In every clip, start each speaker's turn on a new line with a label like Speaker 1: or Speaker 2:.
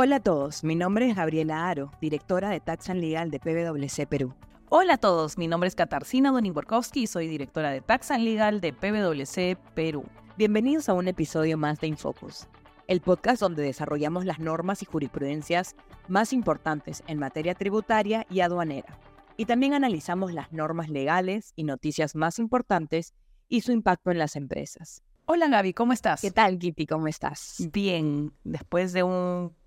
Speaker 1: Hola a todos, mi nombre es Gabriela Aro, directora de Tax and Legal de PwC Perú.
Speaker 2: Hola a todos, mi nombre es Katarzyna Donimborkowski y soy directora de Tax and Legal de PwC Perú.
Speaker 1: Bienvenidos a un episodio más de Infocus, el podcast donde desarrollamos las normas y jurisprudencias más importantes en materia tributaria y aduanera. Y también analizamos las normas legales y noticias más importantes y su impacto en las empresas.
Speaker 2: Hola Gaby, ¿cómo estás?
Speaker 1: ¿Qué tal, Kitty? ¿Cómo estás?
Speaker 2: Bien, después de un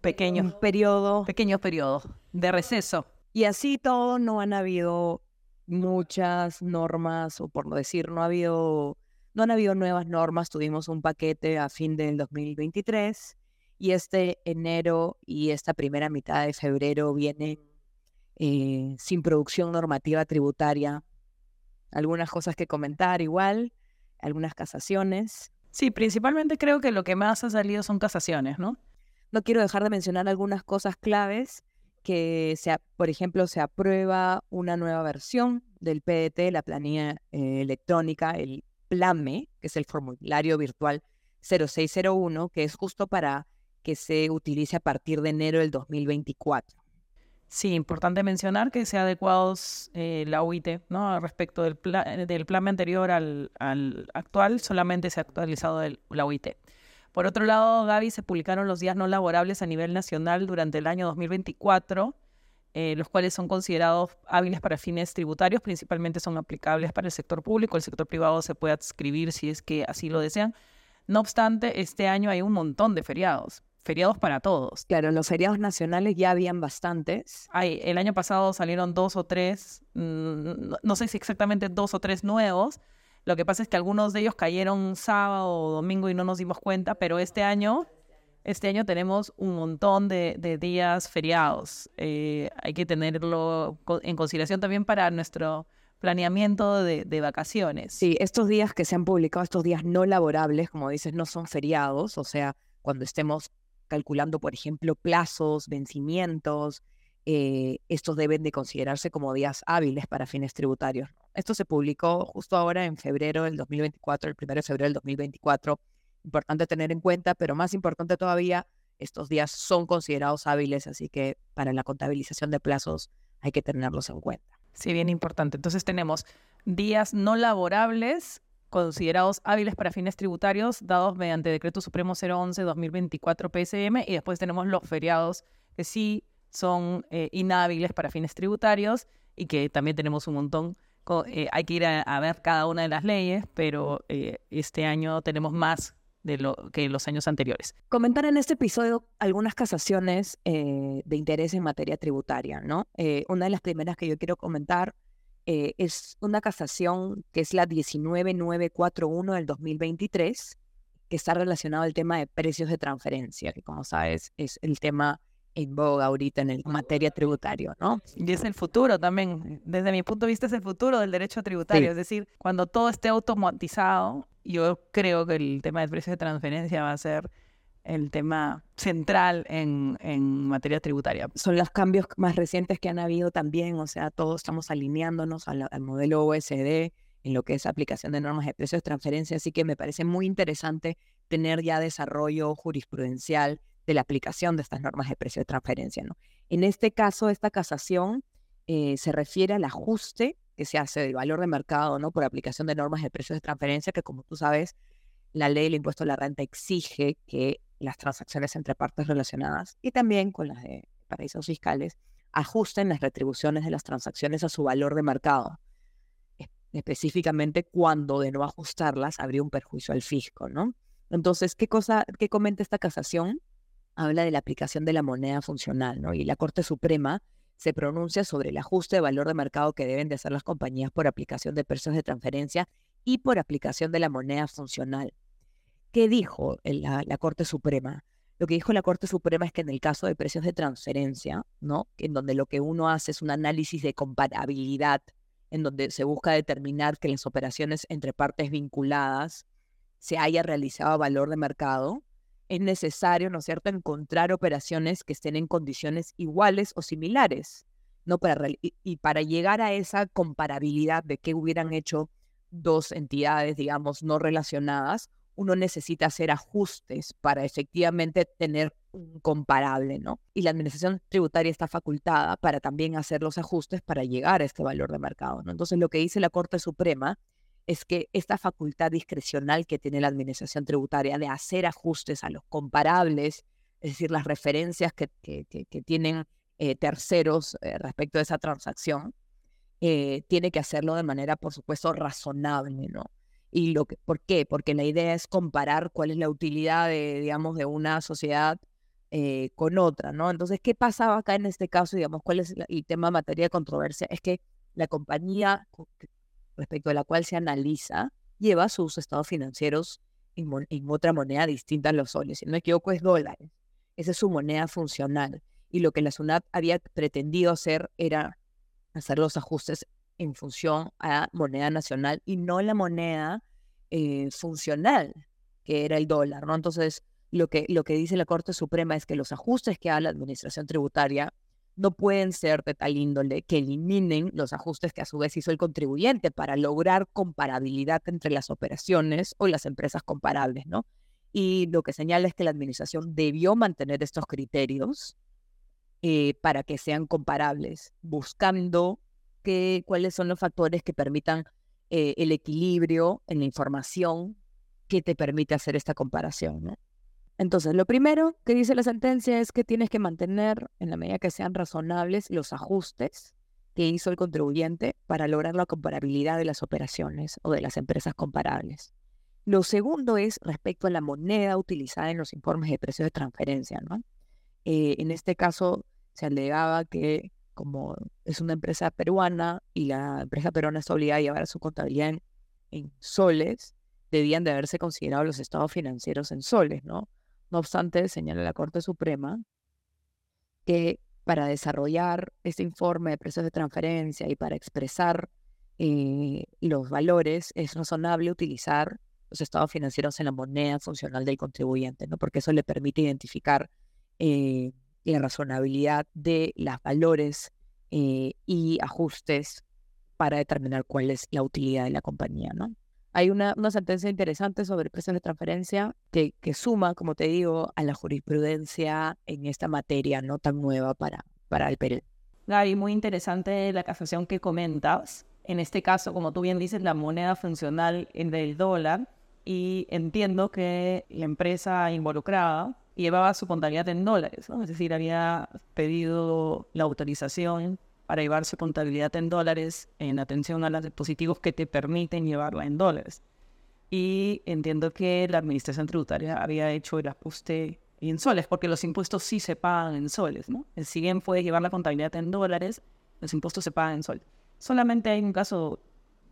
Speaker 2: pequeño
Speaker 1: Un periodo.
Speaker 2: pequeño periodo de receso.
Speaker 1: Y así todo, no han habido muchas normas, o por no decir, no ha habido, no han habido nuevas normas. Tuvimos un paquete a fin del 2023 y este enero y esta primera mitad de febrero vienen eh, sin producción normativa tributaria. Algunas cosas que comentar igual, algunas casaciones.
Speaker 2: Sí, principalmente creo que lo que más ha salido son casaciones, ¿no?
Speaker 1: No quiero dejar de mencionar algunas cosas claves que, se, por ejemplo, se aprueba una nueva versión del PDT, la planilla eh, electrónica, el PLAME, que es el formulario virtual 0601, que es justo para que se utilice a partir de enero del 2024.
Speaker 2: Sí, importante mencionar que se ha adecuado eh, la UIT, ¿no? Respecto del, pla- del plan anterior al, al actual, solamente se ha actualizado el- la UIT. Por otro lado, Gaby, se publicaron los días no laborables a nivel nacional durante el año 2024, eh, los cuales son considerados hábiles para fines tributarios, principalmente son aplicables para el sector público, el sector privado se puede adscribir si es que así lo desean. No obstante, este año hay un montón de feriados, feriados para todos.
Speaker 1: Claro, en los feriados nacionales ya habían bastantes.
Speaker 2: Ay, el año pasado salieron dos o tres, mm, no sé si exactamente dos o tres nuevos. Lo que pasa es que algunos de ellos cayeron sábado o domingo y no nos dimos cuenta, pero este año, este año tenemos un montón de, días feriados. Eh, hay que tenerlo en consideración también para nuestro planeamiento de, de vacaciones.
Speaker 1: Sí, estos días que se han publicado, estos días no laborables, como dices, no son feriados, o sea, cuando estemos calculando, por ejemplo, plazos, vencimientos, eh, estos deben de considerarse como días hábiles para fines tributarios. Esto se publicó justo ahora en febrero del 2024, el 1 de febrero del 2024. Importante tener en cuenta, pero más importante todavía, estos días son considerados hábiles, así que para la contabilización de plazos hay que tenerlos en cuenta.
Speaker 2: Sí, bien importante. Entonces tenemos días no laborables considerados hábiles para fines tributarios dados mediante Decreto Supremo 011-2024 PSM y después tenemos los feriados que sí son eh, inhábiles para fines tributarios y que también tenemos un montón. Eh, hay que ir a, a ver cada una de las leyes, pero eh, este año tenemos más de lo que los años anteriores.
Speaker 1: comentar en este episodio algunas casaciones eh, de interés en materia tributaria, ¿no? Una de las primeras que yo quiero comentar es una casación que es la 19941 del 2023, que está relacionado al tema de precios de transferencia, que como sabes es el tema en boga ahorita en el materia tributaria, ¿no?
Speaker 2: Y es el futuro también, desde mi punto de vista es el futuro del derecho tributario,
Speaker 1: Sí.
Speaker 2: es decir, cuando todo esté automatizado, yo creo que el tema del precio de transferencia va a ser el tema central en, en materia tributaria.
Speaker 1: son los cambios más recientes que han habido también, o sea, todos estamos alineándonos al, al modelo OSD en lo que es aplicación de normas de precios de transferencia, así que me parece muy interesante tener ya desarrollo jurisprudencial de la aplicación de estas normas de precio de transferencia. ¿no? En este caso, esta casación eh, se refiere al ajuste que se hace del valor de mercado ¿no? por aplicación de normas de precios de transferencia, que como tú sabes, la ley del impuesto a la renta exige que las transacciones entre partes relacionadas y también con las de paraísos fiscales ajusten las retribuciones de las transacciones a su valor de mercado. Es- Específicamente cuando de no ajustarlas habría un perjuicio al fisco, ¿no? Entonces, ¿qué cosa, qué comenta esta casación? Habla de la aplicación de la moneda funcional, ¿no? Y la Corte Suprema se pronuncia sobre el ajuste de valor de mercado que deben de hacer las compañías por aplicación de precios de transferencia y por aplicación de la moneda funcional. ¿Qué dijo la, Corte Suprema? Lo que dijo la Corte Suprema es que en el caso de precios de transferencia, ¿no? En donde lo que uno hace es un análisis de comparabilidad, en donde se busca determinar que las operaciones entre partes vinculadas se haya realizado valor de mercado, es necesario, ¿no es cierto?, encontrar operaciones que estén en condiciones iguales o similares, ¿no? Para, y para llegar a esa comparabilidad de qué hubieran hecho dos entidades, digamos, no relacionadas, uno necesita hacer ajustes para efectivamente tener un comparable, ¿no? Y la administración tributaria está facultada para también hacer los ajustes para llegar a este valor de mercado, ¿no? Entonces, lo que dice la Corte Suprema es que esta facultad discrecional que tiene la administración tributaria de hacer ajustes a los comparables, es decir, las referencias que, que, tienen eh, terceros eh, respecto a esa transacción, eh, tiene que hacerlo de manera, por supuesto, razonable, ¿no? Y lo que, ¿Por qué? Porque la idea es comparar cuál es la utilidad de, digamos, de una sociedad con otra, ¿no? Entonces, ¿qué pasaba acá en este caso? Digamos, ¿cuál es el tema materia de controversia? Es que la compañía respecto a la cual se analiza lleva sus estados financieros en, otra moneda distinta a los soles. Si no me equivoco, es dólares. Esa es su moneda funcional. Y lo que la SUNAT había pretendido hacer era hacer los ajustes en función a moneda nacional y no la moneda eh, funcional, que era el dólar, ¿no? Entonces, lo que, lo que dice la Corte Suprema es que los ajustes que haga la Administración Tributaria no pueden ser de tal índole que eliminen los ajustes que a su vez hizo el contribuyente para lograr comparabilidad entre las operaciones o las empresas comparables, ¿no? Y lo que señala es que la Administración debió mantener estos criterios eh, para que sean comparables, buscando que, cuáles son los factores que permitan eh, el equilibrio en la información que te permite hacer esta comparación. Entonces, lo primero que dice la sentencia es que tienes que mantener, en la medida que sean razonables, los ajustes que hizo el contribuyente para lograr la comparabilidad de las operaciones o de las empresas comparables. Lo segundo es respecto a la moneda utilizada en los informes de precios de transferencia. ¿no? Eh, en este caso, se alegaba que como es una empresa peruana y la empresa peruana está obligada a llevar su contabilidad en, soles, debían de haberse considerado los estados financieros en soles, ¿no? No obstante, señala la Corte Suprema que para desarrollar este informe de precios de transferencia y para expresar eh, los valores, es razonable utilizar los estados financieros en la moneda funcional del contribuyente, ¿no? Porque eso le permite identificar eh, la razonabilidad de los valores eh, y ajustes para determinar cuál es la utilidad de la compañía, ¿no? Hay una, una sentencia interesante sobre precios de transferencia que, que suma, como te digo, a la jurisprudencia en esta materia no tan nueva para, para el Perú.
Speaker 2: Gaby, muy interesante la casación que comentas. En este caso, como tú bien dices, la moneda funcional es del dólar y entiendo que la empresa involucrada llevaba su contabilidad en dólares, ¿no? es decir, había pedido la autorización para llevar su contabilidad en dólares en atención a los dispositivos que te permiten llevarla en dólares. Y entiendo que la administración tributaria había hecho el ajuste en soles, porque los impuestos sí se pagan en soles, ¿no? Si bien puedes llevar la contabilidad en dólares, los impuestos se pagan en soles. Solamente hay un caso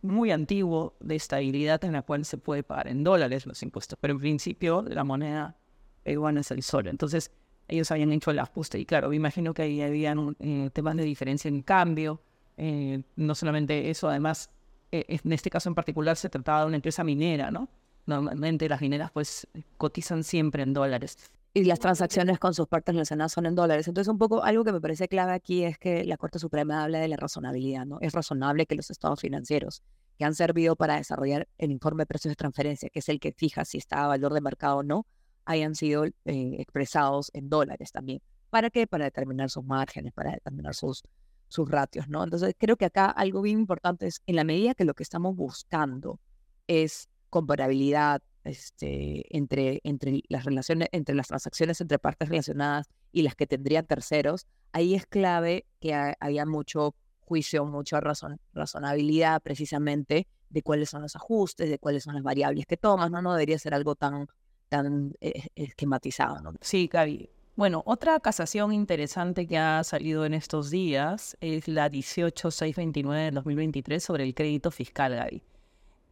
Speaker 2: muy antiguo de estabilidad en la cual se puede pagar en dólares los impuestos, pero en principio la moneda peruana es el sol. Entonces, ellos habían hecho el ajuste. Y claro, me imagino que ahí habían eh, temas de diferencia en cambio. Eh, no solamente eso, además, eh, en este caso en particular se trataba de una empresa minera, ¿no? Normalmente las mineras pues cotizan siempre en dólares.
Speaker 1: Y las transacciones con sus partes relacionadas son en dólares. Entonces, un poco algo que me parece clave aquí es que la Corte Suprema habla de la razonabilidad, ¿no? Es razonable que los estados financieros que han servido para desarrollar el informe de precios de transferencia, que es el que fija si está a valor de mercado o no, hayan sido eh, expresados en dólares también. ¿Para qué? Para determinar sus márgenes, para determinar sus, sus ratios, ¿no? Entonces, creo que acá algo bien importante es, en la medida que lo que estamos buscando es comparabilidad este, entre, entre las relaciones, entre las transacciones entre partes relacionadas y las que tendrían terceros, ahí es clave que haya mucho juicio, mucha razón, razonabilidad precisamente de cuáles son los ajustes, de cuáles son las variables que tomas, ¿no? No debería ser algo tan tan eh, esquematizado. ¿no?
Speaker 2: Sí, Gaby. Bueno, otra casación interesante que ha salido en estos días es la 18629 del 2023 sobre el crédito fiscal, Gaby.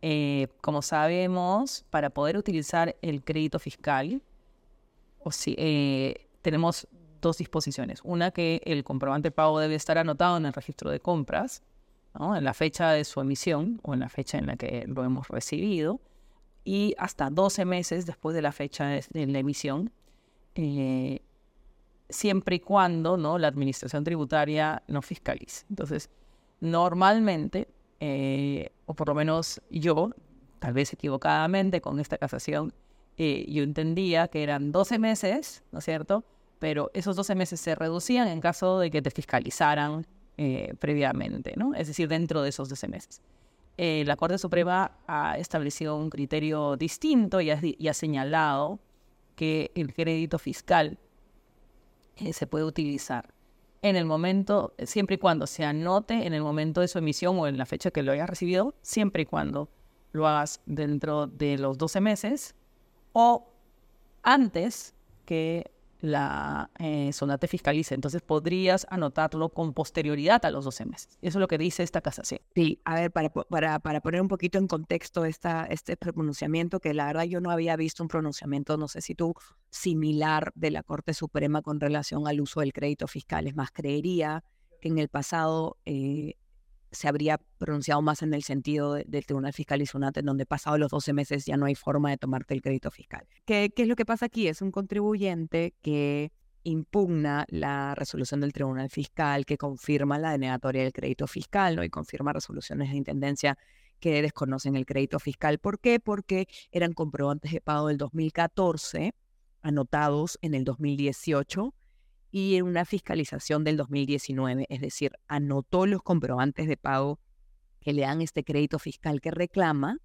Speaker 2: Eh, como sabemos, para poder utilizar el crédito fiscal, o si, eh, tenemos dos disposiciones. Una que el comprobante de pago debe estar anotado en el registro de compras, ¿no? en la fecha de su emisión o en la fecha en la que lo hemos recibido y hasta 12 meses después de la fecha de la emisión, eh, siempre y cuando ¿no? la administración tributaria no fiscalice. Entonces, normalmente, eh, o por lo menos yo, tal vez equivocadamente con esta casación, eh, yo entendía que eran 12 meses, ¿no es cierto? Pero esos 12 meses se reducían en caso de que te fiscalizaran previamente, ¿no? Es decir, dentro de esos 12 meses. Eh, la Corte Suprema ha establecido un criterio distinto y ha, señalado que el crédito fiscal se puede utilizar en el momento, siempre y cuando se anote en el momento de su emisión o en la fecha que lo hayas recibido, siempre y cuando lo hagas dentro de los 12 meses o antes que la eh, zona te fiscalice. Entonces podrías anotarlo con posterioridad a los 12 meses. Eso es lo que dice esta casación.
Speaker 1: Sí, a ver, para, para, para poner un poquito en contexto esta, este pronunciamiento, que la verdad yo no había visto un pronunciamiento, no sé si tú, similar de la Corte Suprema con relación al uso del crédito fiscal. Es más, creería que en el pasado eh, se habría pronunciado más en el sentido del Tribunal Fiscal y Sunat, en donde pasado los 12 meses ya no hay forma de tomarte el crédito fiscal. ¿Qué, ¿Qué, es lo que pasa aquí? Es un contribuyente que impugna la resolución del Tribunal Fiscal, que confirma la denegatoria del crédito fiscal ¿no? y confirma resoluciones de intendencia que desconocen el crédito fiscal. ¿Por qué? Porque eran comprobantes de pago del 2014 anotados en el 2018 y en una fiscalización del 2019, es decir, anotó los comprobantes de pago que le dan este crédito fiscal que reclama,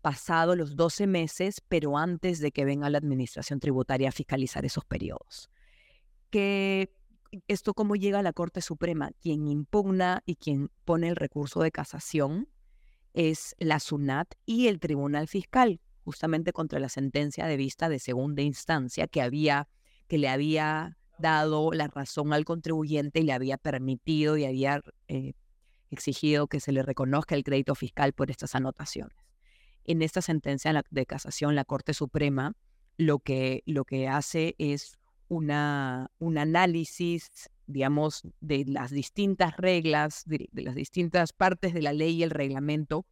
Speaker 1: pasado los 12 meses, pero antes de que venga la Administración Tributaria a fiscalizar esos periodos. Que esto cómo llega a la Corte Suprema, quien impugna y quien pone el recurso de casación es la SUNAT y el Tribunal Fiscal, justamente contra la sentencia de vista de segunda instancia que había que le había dado la razón al contribuyente y le había permitido y había eh, exigido que se le reconozca el crédito fiscal por estas anotaciones. En esta sentencia de casación, la Corte Suprema lo que, lo que hace es una, un análisis, digamos, de las distintas reglas, de, las distintas partes de la ley y el reglamento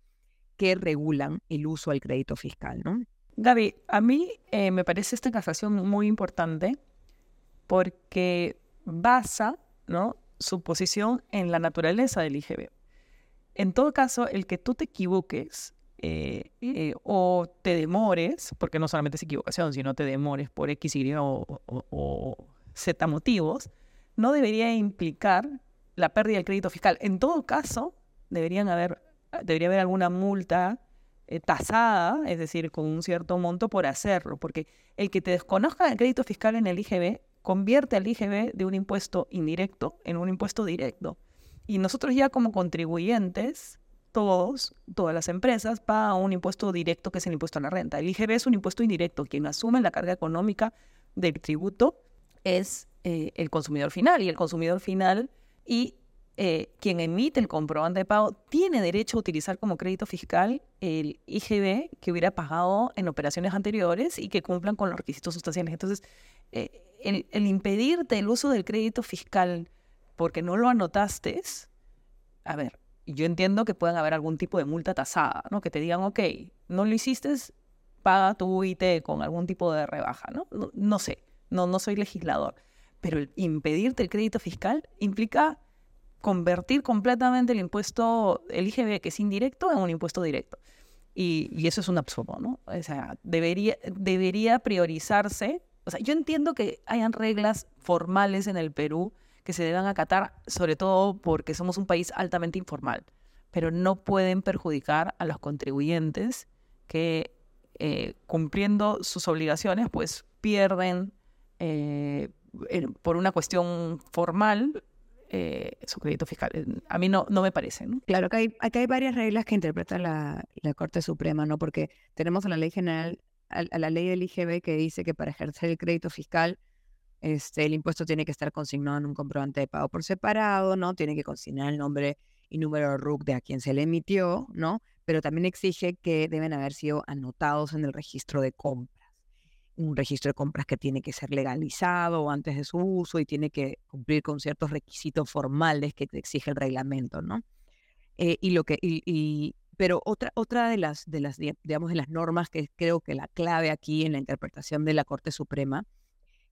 Speaker 1: que regulan el uso del crédito fiscal. ¿no?
Speaker 2: Gaby, a mí eh, me parece esta casación muy importante porque basa ¿no? su posición en la naturaleza del IGB. En todo caso, el que tú te equivoques eh, eh, o te demores, porque no solamente es equivocación, sino te demores por X, Y o, Z motivos, no debería implicar la pérdida del crédito fiscal. En todo caso, deberían haber, debería haber alguna multa eh, tasada, es decir, con un cierto monto por hacerlo, porque el que te desconozca el crédito fiscal en el IGB convierte al IGB de un impuesto indirecto en un impuesto directo. Y nosotros ya como contribuyentes, todos, todas las empresas, pagan un impuesto directo que es el impuesto a la renta. El IGB es un impuesto indirecto. Quien asume la carga económica del tributo es eh, el consumidor final. Y el consumidor final y eh, quien emite el comprobante de pago tiene derecho a utilizar como crédito fiscal el IGB que hubiera pagado en operaciones anteriores y que cumplan con los requisitos sustanciales. Entonces, eh, el, impedirte el uso del crédito fiscal porque no lo anotaste, a ver, yo entiendo que puedan haber algún tipo de multa tasada, ¿no? Que te digan, ok, no lo hiciste, paga tu UIT con algún tipo de rebaja, ¿no? No, sé, no, no soy legislador. Pero el impedirte el crédito fiscal implica convertir completamente el impuesto, el IGB, que es indirecto, en un impuesto directo. Y, eso es un absurdo, ¿no? O sea, debería, debería priorizarse o sea, yo entiendo que hayan reglas formales en el Perú que se deban acatar, sobre todo porque somos un país altamente informal, pero no pueden perjudicar a los contribuyentes que eh, cumpliendo sus obligaciones, pues pierden eh, por una cuestión formal eh, su crédito fiscal. A mí no, no me parece. ¿no?
Speaker 1: Claro, acá hay, acá hay varias reglas que interpreta la, Corte Suprema, ¿no? Porque tenemos en la Ley General a, la ley del IGB que dice que para ejercer el crédito fiscal, este, el impuesto tiene que estar consignado en un comprobante de pago por separado, ¿no? Tiene que consignar el nombre y número de RUC de a quien se le emitió, ¿no? Pero también exige que deben haber sido anotados en el registro de compras. Un registro de compras que tiene que ser legalizado antes de su uso y tiene que cumplir con ciertos requisitos formales que exige el reglamento, ¿no? Eh, y, lo que, y, pero otra, otra de las, de las, digamos, de las normas que creo que la clave aquí en la interpretación de la Corte Suprema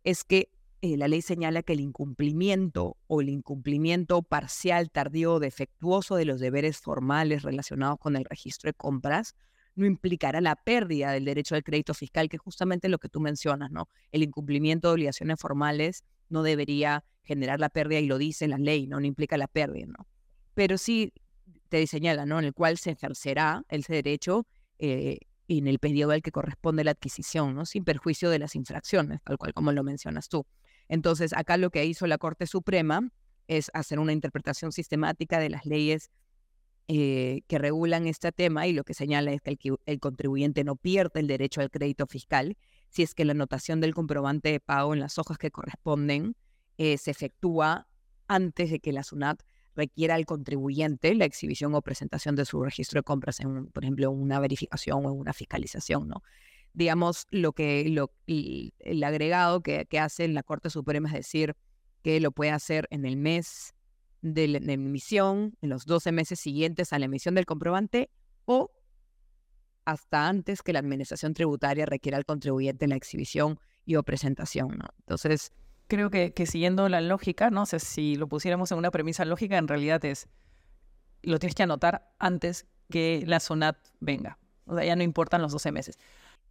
Speaker 1: es que eh, la ley señala que el incumplimiento o el incumplimiento parcial, tardío o defectuoso de los deberes formales relacionados con el registro de compras no implicará la pérdida del derecho al crédito fiscal, que es justamente lo que tú mencionas, ¿no? El incumplimiento de obligaciones formales no debería generar la pérdida y lo dice la ley, ¿no? No implica la pérdida, ¿no? Pero sí te señala, ¿no? En el cual se ejercerá ese derecho eh, en el periodo al que corresponde la adquisición, ¿no? Sin perjuicio de las infracciones, tal cual como lo mencionas tú. Entonces, acá lo que hizo la Corte Suprema es hacer una interpretación sistemática de las leyes eh, que regulan este tema y lo que señala es que el, contribuyente no pierde el derecho al crédito fiscal si es que la anotación del comprobante de pago en las hojas que corresponden eh, se efectúa antes de que la SUNAT requiera al contribuyente la exhibición o presentación de su registro de compras en, por ejemplo, una verificación o una fiscalización, ¿no? Digamos, lo que el, agregado que, que hace la Corte Suprema es decir que lo puede hacer en el mes de la emisión, en los 12 meses siguientes a la emisión del comprobante o hasta antes que la administración tributaria requiera al contribuyente la exhibición y o presentación. Entonces...
Speaker 2: Creo que, siguiendo la lógica, no sé si lo pusiéramos en una premisa lógica, en realidad es, lo tienes que anotar antes que la SONAT venga. O sea, ya no importan los 12 meses.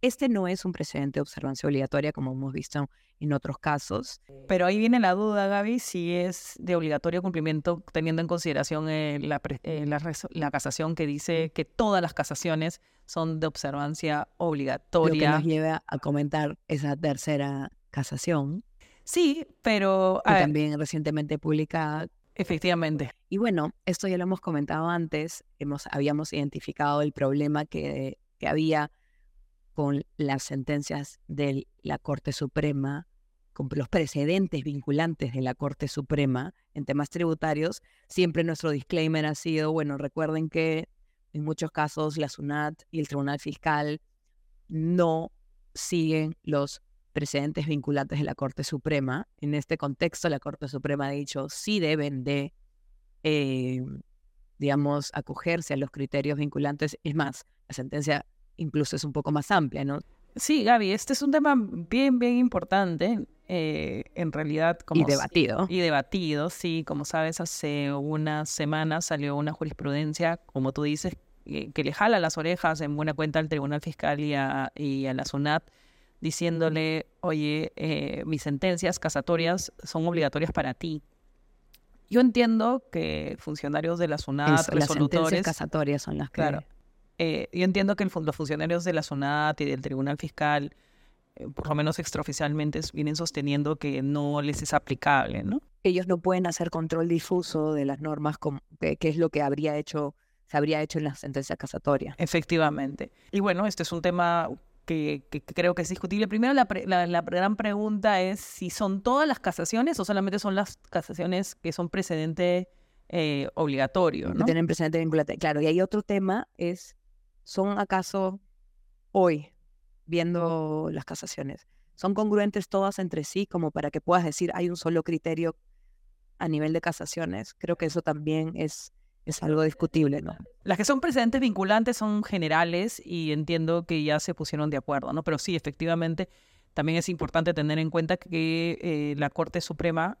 Speaker 1: Este no es un precedente de observancia obligatoria como hemos visto en otros casos.
Speaker 2: Pero ahí viene la duda, Gaby, si es de obligatorio cumplimiento teniendo en consideración eh, la, eh, la, casación que dice que todas las casaciones son de observancia obligatoria.
Speaker 1: Lo que nos lleva a comentar esa tercera casación.
Speaker 2: Sí, pero...
Speaker 1: también recientemente publicada.
Speaker 2: Efectivamente.
Speaker 1: Y bueno, esto ya lo hemos comentado antes, hemos, habíamos identificado el problema que, que había con las sentencias de la Corte Suprema, con los precedentes vinculantes de la Corte Suprema en temas tributarios, siempre nuestro disclaimer ha sido, bueno, recuerden que en muchos casos la SUNAT y el Tribunal Fiscal no siguen los precedentes vinculantes de la Corte Suprema. En este contexto, la Corte Suprema ha dicho sí deben de, eh, digamos, acogerse a los criterios vinculantes. Es más, la sentencia incluso es un poco más amplia, ¿no?
Speaker 2: Sí, Gaby, este es un tema bien, bien importante. Eh, en realidad, como
Speaker 1: y debatido.
Speaker 2: Y debatido, sí. Como sabes, hace unas semanas salió una jurisprudencia, como tú dices, que, le jala las orejas en buena cuenta al Tribunal Fiscal y a, y a la SUNAT, diciéndole, oye, eh, mis sentencias casatorias son obligatorias para ti. Yo entiendo que funcionarios de la SUNAT,
Speaker 1: resolutores... Las sentencias casatorias son las que...
Speaker 2: Claro, eh, yo entiendo que los funcionarios de la SUNAT y del Tribunal Fiscal, eh, por lo menos extraoficialmente, vienen sosteniendo que no les es aplicable, ¿no?
Speaker 1: Ellos no pueden hacer control difuso de las normas, que, es lo que habría hecho, se habría hecho en la sentencia casatoria.
Speaker 2: Efectivamente. Y bueno, este es un tema que, creo que es discutible. Primero, la, gran pregunta es si son todas las casaciones o solamente son las casaciones que son precedente eh, obligatorio. ¿no?
Speaker 1: Que tienen precedente vinculante. Claro, y hay otro tema, es ¿son acaso hoy, viendo las casaciones, son congruentes todas entre sí como para que puedas decir hay un solo criterio a nivel de casaciones? Creo que eso también es, es algo discutible, ¿no?
Speaker 2: Las que son precedentes vinculantes son generales y entiendo que ya se pusieron de acuerdo, ¿no? Pero sí, efectivamente, también es importante tener en cuenta que eh, la Corte Suprema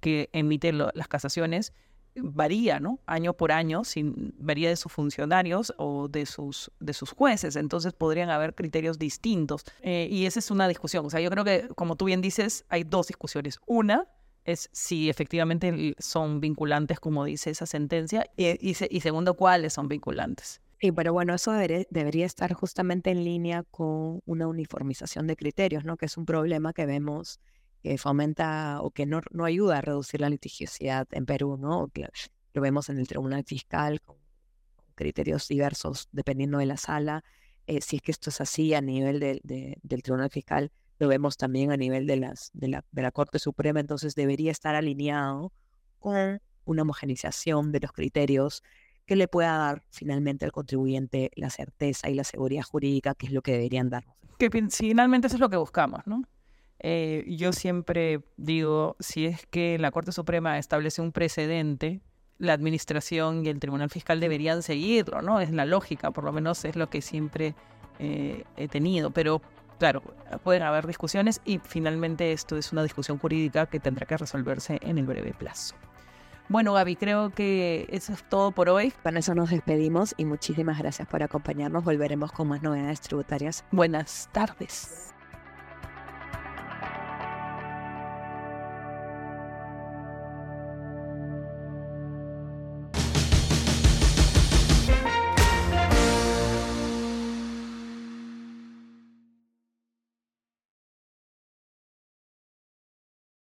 Speaker 2: que emite las casaciones varía, ¿no? Año por año, sin, varía de sus funcionarios o de sus, de sus jueces, entonces podrían haber criterios distintos. Eh, y esa es una discusión. O sea, yo creo que, como tú bien dices, hay dos discusiones. Una es si efectivamente son vinculantes, como dice esa sentencia, y, y, segundo, cuáles son vinculantes.
Speaker 1: Sí, pero bueno, eso debería, estar justamente en línea con una uniformización de criterios, ¿no? Que es un problema que vemos que fomenta o que no, no ayuda a reducir la litigiosidad en Perú, ¿no? Lo vemos en el Tribunal Fiscal con criterios diversos dependiendo de la sala. Eh, si es que esto es así a nivel de, del Tribunal Fiscal, lo vemos también a nivel de, las, de, la, de la Corte Suprema, entonces debería estar alineado con una homogenización de los criterios que le pueda dar finalmente al contribuyente la certeza y la seguridad jurídica, que es lo que deberían darnos.
Speaker 2: Que finalmente eso es lo que buscamos, ¿no? Eh, yo siempre digo, si es que la Corte Suprema establece un precedente, la Administración y el Tribunal Fiscal deberían seguirlo, ¿no? Es la lógica, por lo menos es lo que siempre eh, he tenido. Pero, claro, pueden haber discusiones y finalmente esto es una discusión jurídica que tendrá que resolverse en el breve plazo. Bueno, Gaby, creo que eso es todo por hoy.
Speaker 1: Con eso nos despedimos y muchísimas gracias por acompañarnos. Volveremos con más novedades tributarias.
Speaker 2: Buenas tardes.